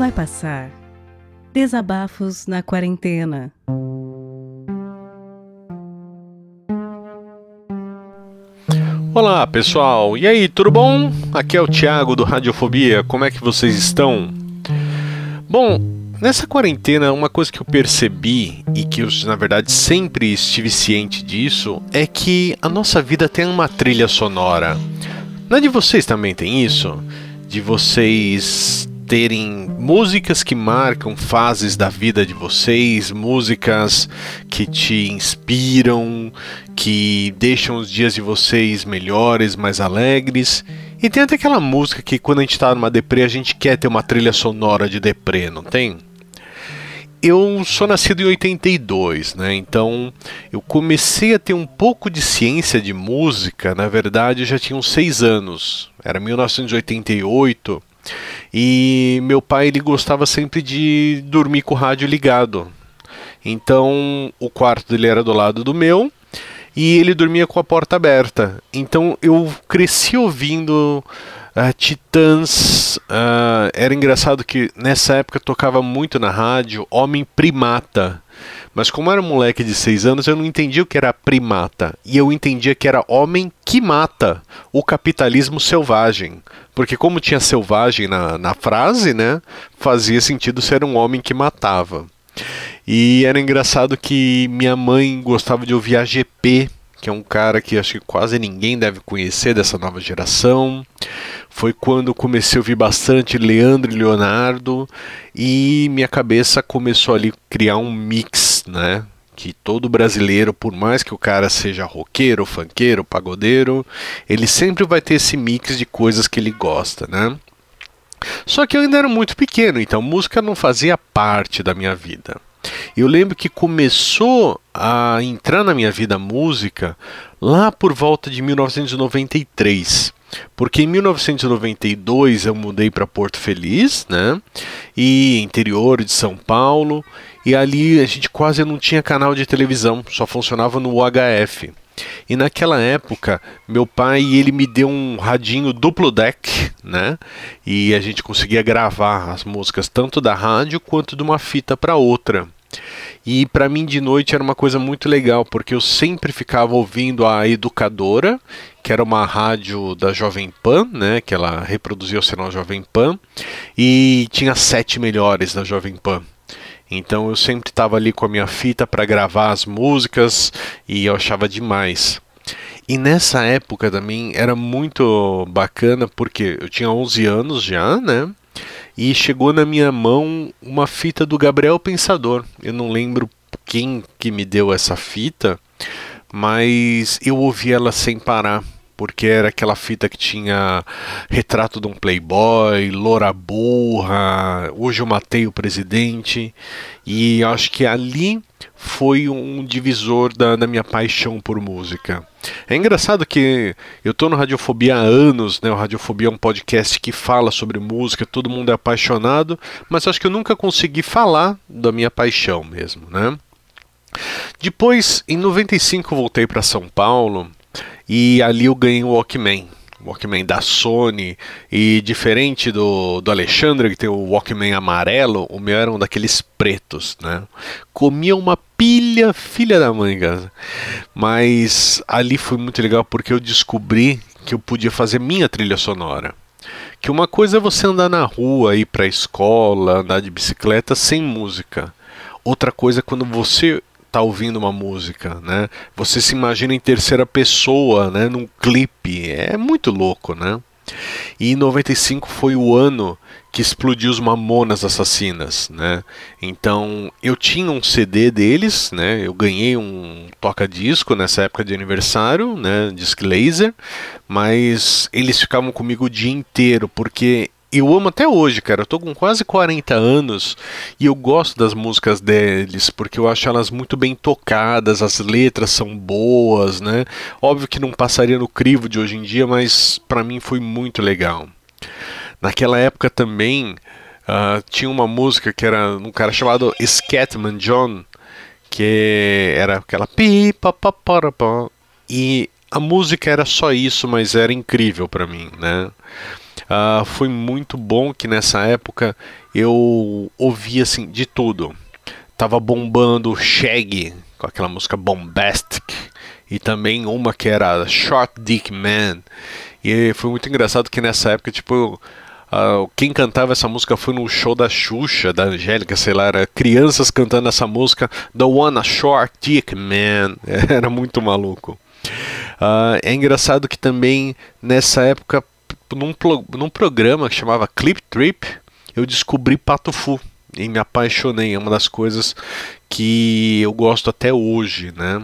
vai passar. Desabafos na quarentena. Olá pessoal, e aí, tudo bom? Aqui é o Thiago do Radiofobia, como é que vocês estão? Bom, nessa quarentena, uma coisa que eu percebi e que eu, na verdade, sempre estive ciente disso é que a nossa vida tem uma trilha sonora. Não é de vocês também tem isso? De vocês terem músicas que marcam fases da vida de vocês, músicas que te inspiram, que deixam os dias de vocês melhores, mais alegres. E tem até aquela música que quando a gente tá numa deprê, a gente quer ter uma trilha sonora de deprê, não tem? Eu sou nascido em 82, né? Então eu comecei a ter um pouco de ciência de música, na verdade, eu já tinha uns 6 anos. Era 1988 e meu pai ele gostava sempre de dormir com o rádio ligado. Então o quarto dele era do lado do meu e ele dormia com a porta aberta. Então eu cresci ouvindo uh, Titãs. Uh, era engraçado que nessa época tocava muito na rádio Homem Primata. Mas como era um moleque de 6 anos, eu não entendia o que era primata. E eu entendia que era homem que mata o capitalismo selvagem. Porque como tinha selvagem na, na frase, né? Fazia sentido ser um homem que matava. E era engraçado que minha mãe gostava de ouvir a GP, que é um cara que acho que quase ninguém deve conhecer dessa nova geração. Foi quando comecei a ouvir bastante Leandro e Leonardo e minha cabeça começou ali a criar um mix, né? Que todo brasileiro, por mais que o cara seja roqueiro, funkeiro, pagodeiro, ele sempre vai ter esse mix de coisas que ele gosta, né? Só que eu ainda era muito pequeno, então música não fazia parte da minha vida. Eu lembro que começou a entrar na minha vida música lá por volta de 1993. Porque em 1992 eu mudei para Porto Feliz, né? E interior de São Paulo, e ali a gente quase não tinha canal de televisão, só funcionava no UHF. E naquela época, meu pai ele me deu um radinho duplo deck, né? E a gente conseguia gravar as músicas tanto da rádio quanto de uma fita para outra. E para mim de noite era uma coisa muito legal, porque eu sempre ficava ouvindo a educadora, que era uma rádio da Jovem Pan, né, que ela reproduzia o sinal Jovem Pan, e tinha sete melhores da Jovem Pan. Então eu sempre estava ali com a minha fita para gravar as músicas e eu achava demais. E nessa época também era muito bacana porque eu tinha 11 anos já, né? E chegou na minha mão uma fita do Gabriel Pensador. Eu não lembro quem que me deu essa fita, mas eu ouvi ela sem parar porque era aquela fita que tinha retrato de um playboy, loura burra, hoje eu matei o presidente, e acho que ali foi um divisor da, da, minha paixão por música. É engraçado que eu estou no Radiofobia há anos, né? O Radiofobia é um podcast que fala sobre música, todo mundo é apaixonado, mas acho que eu nunca consegui falar da minha paixão mesmo, né? Depois, em 95, voltei para São Paulo e ali eu ganhei o Walkman. Walkman da Sony e diferente do, do Alexandre que tem o Walkman amarelo, o meu era um daqueles pretos, né? Comia uma pilha, filha da mãe, cara. Mas ali foi muito legal porque eu descobri que eu podia fazer minha trilha sonora. Que uma coisa é você andar na rua, ir para a escola, andar de bicicleta sem música. Outra coisa é quando você tá ouvindo uma música, né? Você se imagina em terceira pessoa, né? Num clipe, é muito louco, né? E 95 foi o ano que explodiu os Mamonas Assassinas, né? Então eu tinha um CD deles, né? Eu ganhei um toca-disco nessa época de aniversário, né? Disc laser, mas eles ficavam comigo o dia inteiro porque eu amo até hoje, cara. Eu tô com quase 40 anos e eu gosto das músicas deles porque eu acho elas muito bem tocadas, as letras são boas, né? Óbvio que não passaria no crivo de hoje em dia, mas para mim foi muito legal. Naquela época também uh, tinha uma música que era um cara chamado Scatman John, que era aquela pi pa pa e a música era só isso, mas era incrível para mim, né? Uh, foi muito bom que nessa época eu ouvia assim de tudo. Tava bombando Shaggy com aquela música Bombastic e também uma que era Short Dick Man. E foi muito engraçado que nessa época, tipo, Uh, quem cantava essa música foi no show da Xuxa, da Angélica, sei lá, era crianças cantando essa música, The One a Short Dick Man, era muito maluco. Uh, é engraçado que também nessa época, num, num programa que chamava Clip Trip, eu descobri Pato Fu e me apaixonei. É uma das coisas que eu gosto até hoje, né?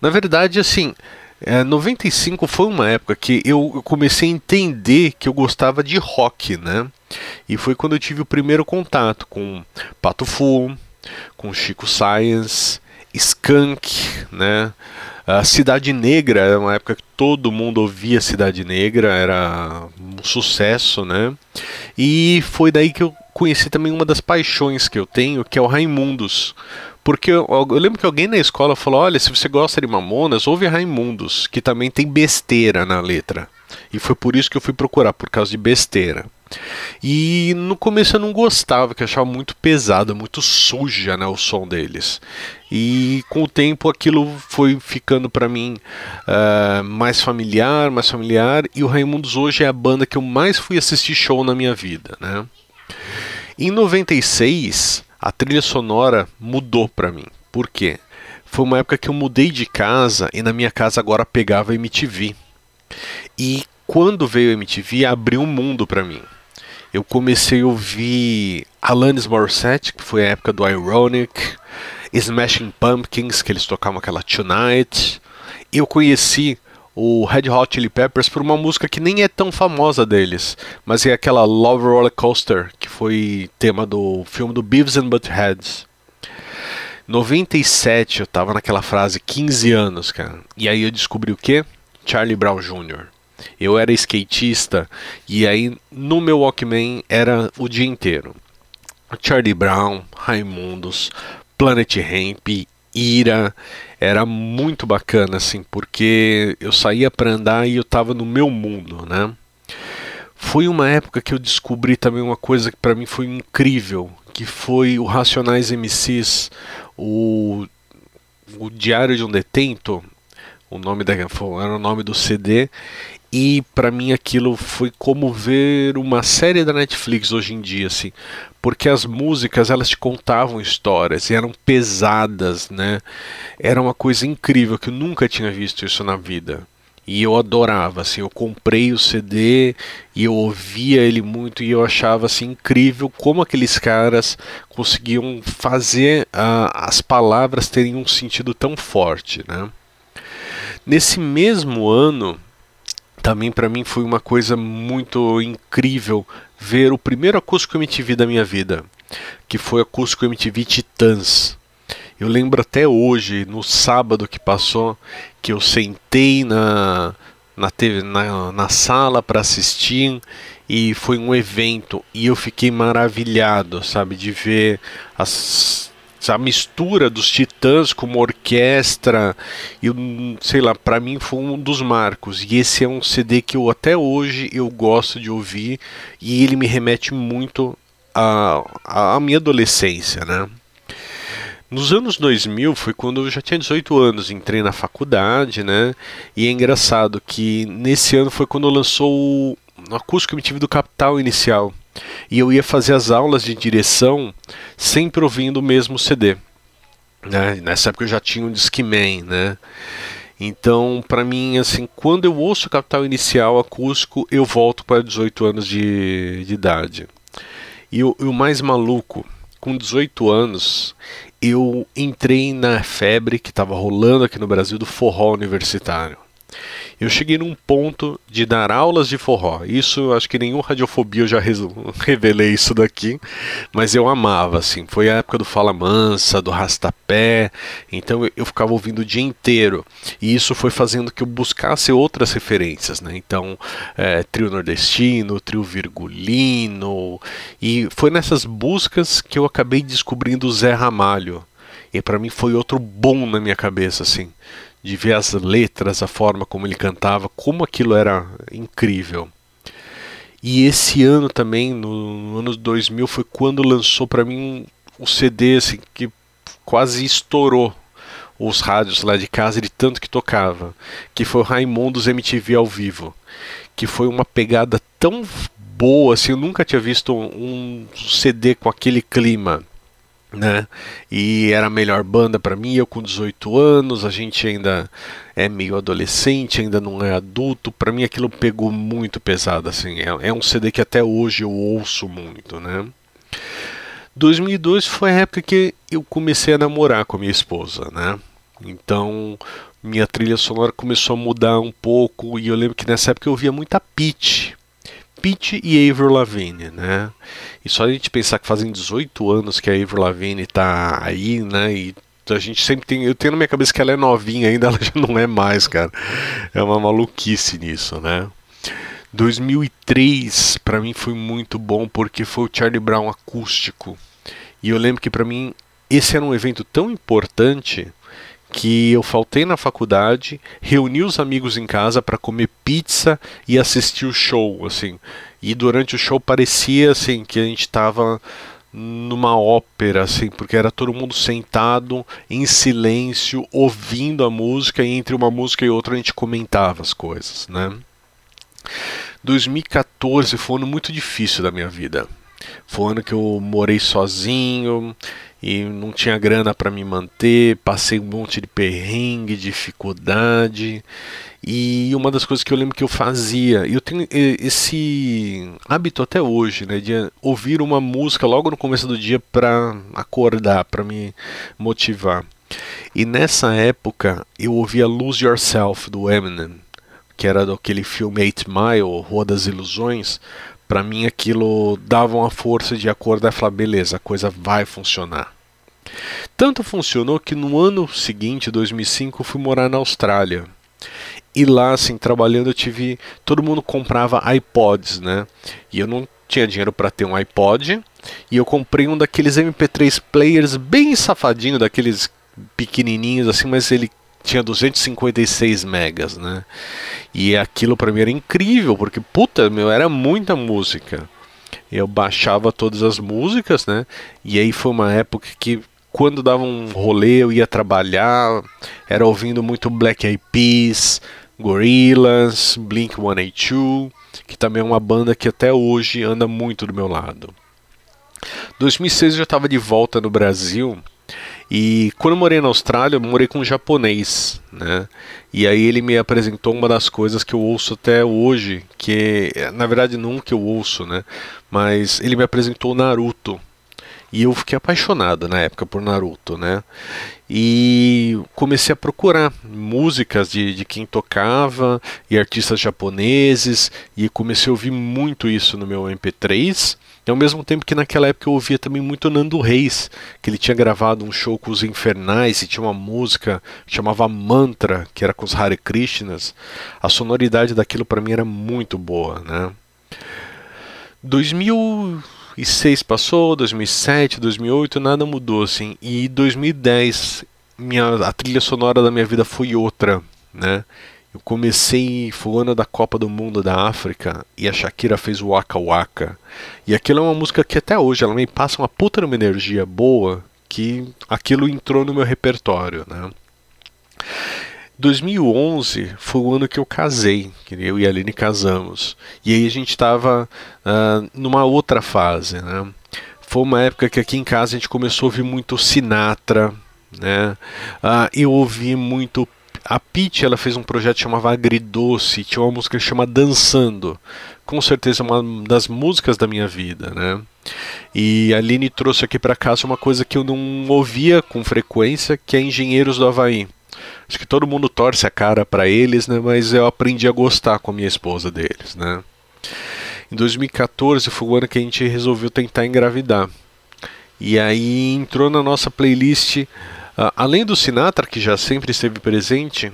Na verdade, assim, é, 95 foi uma época que eu comecei a entender que eu gostava de rock, né? E foi quando eu tive o primeiro contato com Pato Fu, com Chico Science, Skunk, né? A Cidade Negra era uma época que todo mundo ouvia Cidade Negra, era um sucesso, né? E foi daí que eu conheci também uma das paixões que eu tenho, que é o Raimundos. Porque eu, eu, lembro que alguém na escola falou: olha, se você gosta de Mamonas, ouve Raimundos, que também tem besteira na letra. E foi por isso que eu fui procurar, por causa de besteira. E no começo eu não gostava, que achava muito pesado, muito suja né, o som deles. E com o tempo aquilo foi ficando para mim uh, mais familiar, mais familiar. E o Raimundos hoje é a banda que eu mais fui assistir show na minha vida. Né? Em 96, a trilha sonora mudou para mim. Por quê? Foi uma época que eu mudei de casa e na minha casa agora pegava MTV. E quando veio a MTV, abriu um mundo para mim. Eu comecei a ouvir Alanis Morissette, que foi a época do Ironic, Smashing Pumpkins, que eles tocavam aquela Tonight. Eu conheci o Red Hot Chili Peppers por uma música que nem é tão famosa deles, mas é aquela Love Roller Coaster, que foi tema do filme do Beavis and Buttheads. 97 eu tava naquela frase 15 anos, cara. E aí eu descobri o que? Charlie Brown Jr. Eu era skatista e aí no meu Walkman era o dia inteiro. Charlie Brown, Raimundos, Planet Ramp, Ira, era muito bacana assim, porque eu saía para andar e eu tava no meu mundo, né? Foi uma época que eu descobri também uma coisa que para mim foi incrível, que foi o Racionais MCs, o, o Diário de um Detento, o nome da era o nome do CD e para mim aquilo foi como ver uma série da Netflix hoje em dia assim porque as músicas elas te contavam histórias e eram pesadas, né? Era uma coisa incrível que eu nunca tinha visto isso na vida. E eu adorava, assim, eu comprei o CD e eu ouvia ele muito e eu achava assim incrível como aqueles caras conseguiam fazer uh, as palavras terem um sentido tão forte, né? Nesse mesmo ano, também para mim foi uma coisa muito incrível ver o primeiro acústico MTV da minha vida, que foi o acústico MTV Titãs. Eu lembro até hoje, no sábado que passou, que eu sentei na, na, TV, na, na sala para assistir e foi um evento e eu fiquei maravilhado, sabe, de ver as a mistura dos Titãs com uma orquestra, eu, sei lá, para mim foi um dos marcos. E esse é um CD que eu até hoje eu gosto de ouvir e ele me remete muito à, à minha adolescência, né? Nos anos 2000 foi quando eu já tinha 18 anos, entrei na faculdade, né? E é engraçado que nesse ano foi quando lançou o acústico tive do Capital Inicial e eu ia fazer as aulas de direção sempre ouvindo o mesmo CD. Né? Nessa época eu já tinha um Discman, né? Então, para mim, assim, quando eu ouço Capital Inicial acústico, eu volto para 18 anos de, de idade. E o, o mais maluco, com 18 anos, eu entrei na febre que estava rolando aqui no Brasil do forró universitário eu cheguei num ponto de dar aulas de forró. Isso, acho que nenhum radiofobia eu já revelei isso daqui, mas eu amava, assim. Foi a época do Fala Mansa, do Rastapé, então eu, ficava ouvindo o dia inteiro. E isso foi fazendo que eu buscasse outras referências, né? Então, é, trio nordestino, trio virgulino, e foi nessas buscas que eu acabei descobrindo o Zé Ramalho. E para mim foi outro bom na minha cabeça, assim de ver as letras, a forma como ele cantava, como aquilo era incrível. E esse ano também, no, no ano 2000, foi quando lançou para mim o um CD assim, que quase estourou os rádios lá de casa de tanto que tocava, que foi o Raimundos MTV ao vivo, que foi uma pegada tão boa, assim, eu nunca tinha visto um CD com aquele clima né? E era a melhor banda para mim, eu com 18 anos, a gente ainda é meio adolescente, ainda não é adulto. Para mim aquilo pegou muito pesado assim. É, é, um CD que até hoje eu ouço muito, né? 2002 foi a época que eu comecei a namorar com a minha esposa, né? Então, minha trilha sonora começou a mudar um pouco e eu lembro que nessa época eu ouvia muita Pitch, Pete e Avril Lavigne, né? E só a gente pensar que fazem 18 anos que a Avril Lavigne tá aí, né? E a gente sempre tem, eu tenho na minha cabeça que ela é novinha ainda, ela já não é mais, cara. É uma maluquice nisso, né? 2003 para mim foi muito bom porque foi o Charlie Brown acústico. E eu lembro que para mim esse era um evento tão importante que eu faltei na faculdade, reuni os amigos em casa para comer pizza e assistir o show, assim. E durante o show parecia assim que a gente estava numa ópera, assim, porque era todo mundo sentado em silêncio, ouvindo a música e entre uma música e outra a gente comentava as coisas, né? 2014 foi um ano muito difícil da minha vida. Foi um ano que eu morei sozinho, e não tinha grana para me manter, passei um monte de perrengue, dificuldade. E uma das coisas que eu lembro que eu fazia, eu tenho esse hábito até hoje, né, de ouvir uma música logo no começo do dia para acordar, para me motivar. E nessa época eu ouvia Lose Yourself do Eminem, que era daquele filme Eight Mile, Rua das Ilusões, para mim aquilo dava uma força de acordar e falar, beleza, a coisa vai funcionar. Tanto funcionou que no ano seguinte, 2005, eu fui morar na Austrália. E lá, assim, trabalhando, eu tive. Todo mundo comprava iPods, né? E eu não tinha dinheiro para ter um iPod. E eu comprei um daqueles MP3 players bem safadinho, daqueles pequenininhos, assim, mas ele tinha 256 megas, né? E aquilo para mim era incrível, porque puta, meu, era muita música. Eu baixava todas as músicas, né? E aí foi uma época que quando dava um rolê eu ia trabalhar, era ouvindo muito Black Eyed Peas, Gorillaz, Blink-182, que também é uma banda que até hoje anda muito do meu lado. 2006 eu já estava de volta no Brasil e quando eu morei na Austrália, eu morei com um japonês, né? E aí ele me apresentou uma das coisas que eu ouço até hoje, que na verdade não que eu ouço, né? Mas ele me apresentou Naruto. E eu fiquei apaixonado na época por Naruto, né? E comecei a procurar músicas de, de quem tocava e artistas japoneses, e comecei a ouvir muito isso no meu MP3 e ao mesmo tempo que naquela época eu ouvia também muito Nando Reis, que ele tinha gravado um show com os Infernais e tinha uma música que chamava Mantra, que era com os Hare Krishnas. A sonoridade daquilo para mim era muito boa, né? 2006 passou, 2007, 2008, nada mudou assim. E 2010, minha, a trilha sonora da minha vida foi outra, né? Eu comecei, foi o ano da Copa do Mundo da África e a Shakira fez o Waka Waka. E aquilo é uma música que até hoje ela me passa uma puta uma energia boa que aquilo entrou no meu repertório, né? 2011 foi o ano que eu casei, que eu e a Aline casamos. E aí a gente estava uh, ah, numa outra fase, né? Foi uma época que aqui em casa a gente começou a ouvir muito Sinatra, né? Uh, eu ouvi muito a Pete ela fez um projeto que chamava Agridoce, tinha uma música que chama Dançando. Com certeza uma das músicas da minha vida, né? E a Aline trouxe aqui para casa uma coisa que eu não ouvia com frequência, que é Engenheiros do Havaí. Acho que todo mundo torce a cara para eles, né? Mas eu aprendi a gostar com a minha esposa deles, né? Em 2014 foi o ano que a gente resolveu tentar engravidar. E aí entrou na nossa playlist Uh, além do Sinatra, que já sempre esteve presente,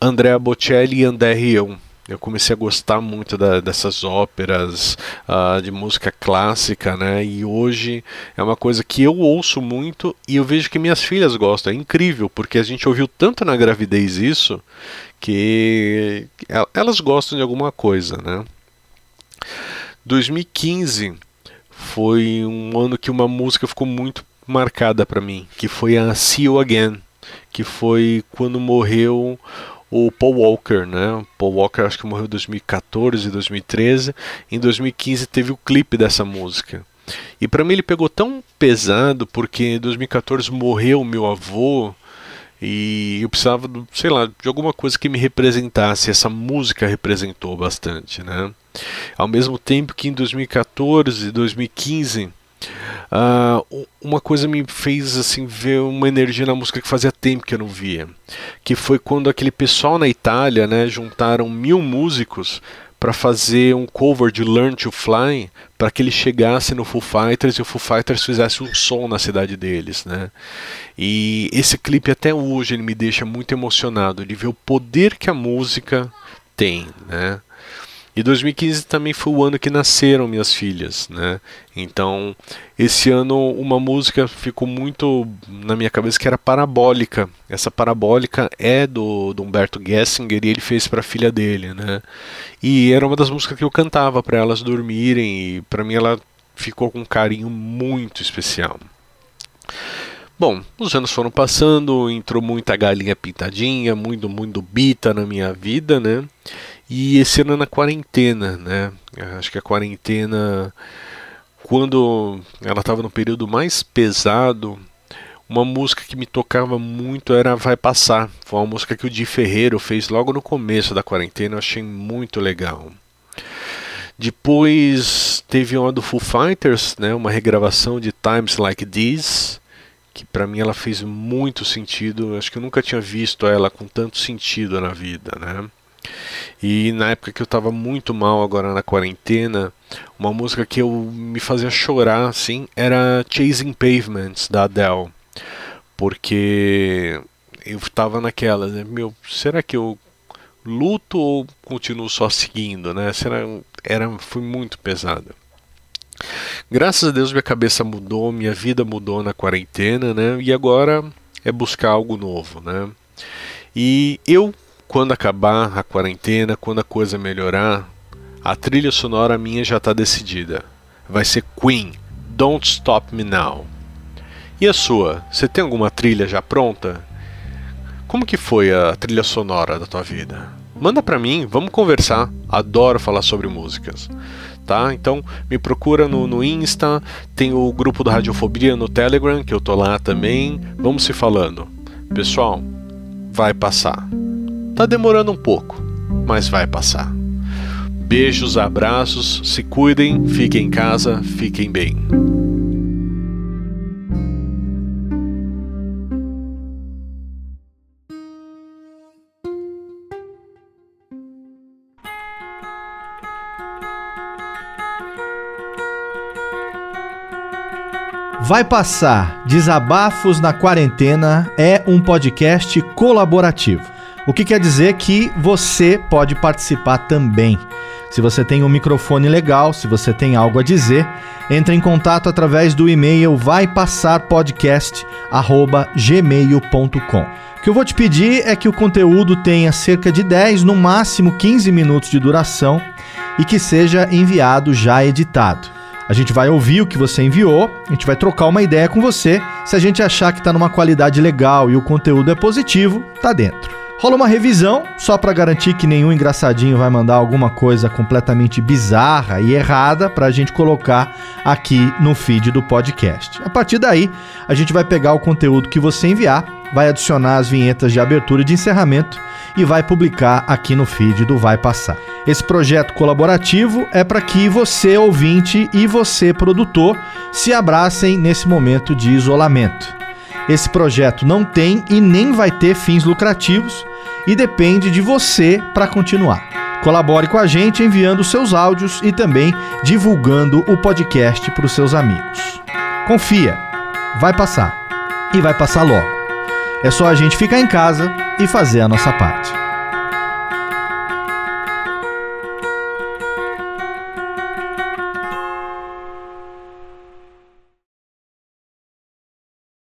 Andrea Bocelli e André Rieu. Eu comecei a gostar muito da, dessas óperas uh, de música clássica, né? E hoje é uma coisa que eu ouço muito e eu vejo que minhas filhas gostam. É incrível, porque a gente ouviu tanto na gravidez isso que elas gostam de alguma coisa, né? 2015 foi um ano que uma música ficou muito marcada para mim, que foi a See You Again, que foi quando morreu o Paul Walker, né? Paul Walker acho que morreu em 2014, 2013. Em 2015 teve o clipe dessa música. E para mim ele pegou tão pesado porque em 2014 morreu meu avô e eu precisava, sei lá, de alguma coisa que me representasse. Essa música representou bastante, né? Ao mesmo tempo que em 2014 e 2015 Uh, uma coisa me fez assim ver uma energia na música que fazia tempo que eu não via, que foi quando aquele pessoal na Itália, né, juntaram mil músicos para fazer um cover de Learn to Fly para que ele chegasse no Foo Fighters e o Foo Fighters fizesse um som na cidade deles, né? E esse clipe até hoje ele me deixa muito emocionado de ver o poder que a música tem, né? E 2015 também foi o ano que nasceram minhas filhas, né? Então, esse ano uma música ficou muito na minha cabeça que era parabólica. Essa parabólica é do, do Humberto Gessinger e ele fez para a filha dele, né? E era uma das músicas que eu cantava para elas dormirem e para mim ela ficou com um carinho muito especial. Bom, os anos foram passando, entrou muita galinha pintadinha, muito, muito bita na minha vida, né? E esse ano na quarentena, né? Acho que a quarentena, quando ela estava no período mais pesado, uma música que me tocava muito era Vai Passar. Foi uma música que o Di Ferreiro fez logo no começo da quarentena, eu achei muito legal. Depois teve uma do Foo Fighters, né, uma regravação de Times Like This, que para mim ela fez muito sentido. Acho que eu nunca tinha visto ela com tanto sentido na vida, né? E na época que eu estava muito mal agora na quarentena, uma música que eu me fazia chorar assim era Chasing Pavements da Adele. Porque eu estava naquela, né? meu, será que eu luto ou continuo só seguindo, né? Será era foi muito pesada. Graças a Deus minha cabeça mudou, minha vida mudou na quarentena, né? E agora é buscar algo novo, né? E eu quando acabar a quarentena, quando a coisa melhorar, a trilha sonora minha já está decidida. Vai ser Queen, Don't Stop Me Now. E a sua? Você tem alguma trilha já pronta? Como que foi a trilha sonora da tua vida? Manda para mim, vamos conversar. Adoro falar sobre músicas. Tá? Então me procura no, no Insta, tem o grupo da Radiofobia no Telegram, que eu tô lá também. Vamos se falando. Pessoal, vai passar. Tá demorando um pouco, mas vai passar. Beijos, abraços, se cuidem, fiquem em casa, fiquem bem. Vai Passar Desabafos na Quarentena é um podcast colaborativo. O que quer dizer que você pode participar também. Se você tem um microfone legal, se você tem algo a dizer, entre em contato através do e-mail vaipassarpodcast@gmail.com. O que eu vou te pedir é que o conteúdo tenha cerca de 10, no máximo 15 minutos de duração e que seja enviado já editado. A gente vai ouvir o que você enviou, a gente vai trocar uma ideia com você. Se a gente achar que está numa qualidade legal e o conteúdo é positivo, tá dentro. Rola uma revisão, só para garantir que nenhum engraçadinho vai mandar alguma coisa completamente bizarra e errada para a gente colocar aqui no feed do podcast. A partir daí, a gente vai pegar o conteúdo que você enviar, vai adicionar as vinhetas de abertura e de encerramento e vai publicar aqui no feed do Vai Passar. Esse projeto colaborativo é para que você, ouvinte, e você, produtor, se abracem nesse momento de isolamento. Esse projeto não tem e nem vai ter fins lucrativos e depende de você para continuar. Colabore com a gente enviando seus áudios e também divulgando o podcast para os seus amigos. Confia, vai passar e vai passar logo. É só a gente ficar em casa e fazer a nossa parte.